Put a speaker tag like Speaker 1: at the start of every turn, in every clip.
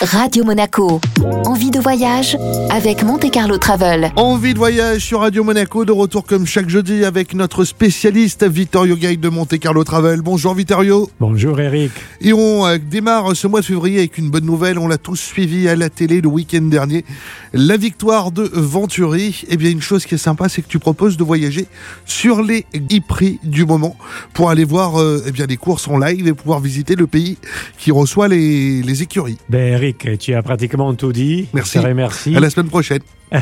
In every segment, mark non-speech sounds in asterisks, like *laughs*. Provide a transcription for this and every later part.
Speaker 1: Radio Monaco. Envie de voyage avec Monte Carlo Travel.
Speaker 2: Envie de voyage sur Radio Monaco, de retour comme chaque jeudi avec notre spécialiste Vittorio Guide de Monte Carlo Travel. Bonjour Vittorio.
Speaker 3: Bonjour Eric.
Speaker 2: Et on euh, démarre ce mois de février avec une bonne nouvelle. On l'a tous suivi à la télé le week-end dernier. La victoire de Venturi. Eh bien, une chose qui est sympa, c'est que tu proposes de voyager sur les e-prix du moment pour aller voir euh, eh bien, les courses en live et pouvoir visiter le pays qui reçoit les, les écuries.
Speaker 3: Ben Eric, tu as pratiquement tout dit.
Speaker 2: Merci.
Speaker 3: Je te remercie.
Speaker 2: À la semaine prochaine. *laughs*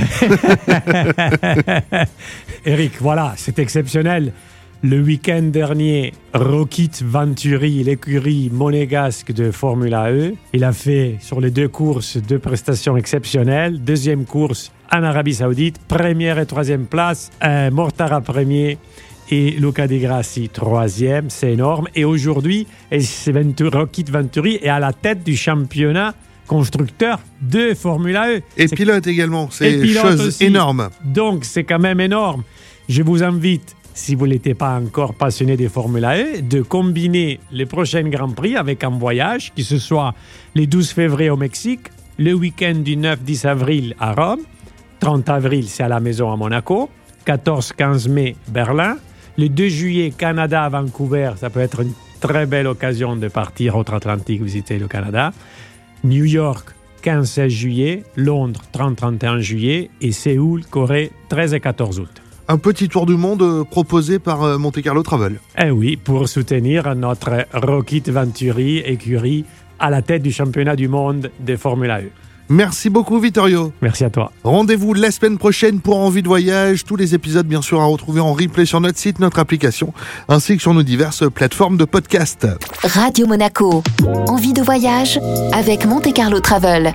Speaker 3: Eric, voilà, c'est exceptionnel. Le week-end dernier, Roquit Venturi, l'écurie monégasque de Formula E, il a fait sur les deux courses deux prestations exceptionnelles. Deuxième course en Arabie Saoudite, première et troisième place, euh, Mortara premier et Luca Di Grassi troisième, c'est énorme. Et aujourd'hui, Roquit Venturi est à la tête du championnat constructeur de Formula E.
Speaker 2: Et pilote également. C'est
Speaker 3: pilote
Speaker 2: chose
Speaker 3: aussi.
Speaker 2: énorme.
Speaker 3: Donc, c'est quand même énorme. Je vous invite, si vous n'étiez pas encore passionné de Formula E, de combiner les prochains Grands Prix avec un voyage, qui ce soit les 12 février au Mexique, le week-end du 9-10 avril à Rome, 30 avril, c'est à la maison à Monaco, 14-15 mai, Berlin, le 2 juillet, Canada à Vancouver, ça peut être une très belle occasion de partir outre-Atlantique visiter le Canada. New York, 15-16 juillet, Londres, 30-31 juillet et Séoul, Corée, 13 et 14 août.
Speaker 2: Un petit tour du monde euh, proposé par euh, Monte Carlo Travel.
Speaker 3: Eh oui, pour soutenir notre Rocket Venturi écurie à la tête du championnat du monde de Formula E.
Speaker 2: Merci beaucoup Vittorio.
Speaker 3: Merci à toi.
Speaker 2: Rendez-vous la semaine prochaine pour Envie de voyage. Tous les épisodes, bien sûr, à retrouver en replay sur notre site, notre application, ainsi que sur nos diverses plateformes de podcast.
Speaker 1: Radio Monaco. Envie de voyage avec Monte Carlo Travel.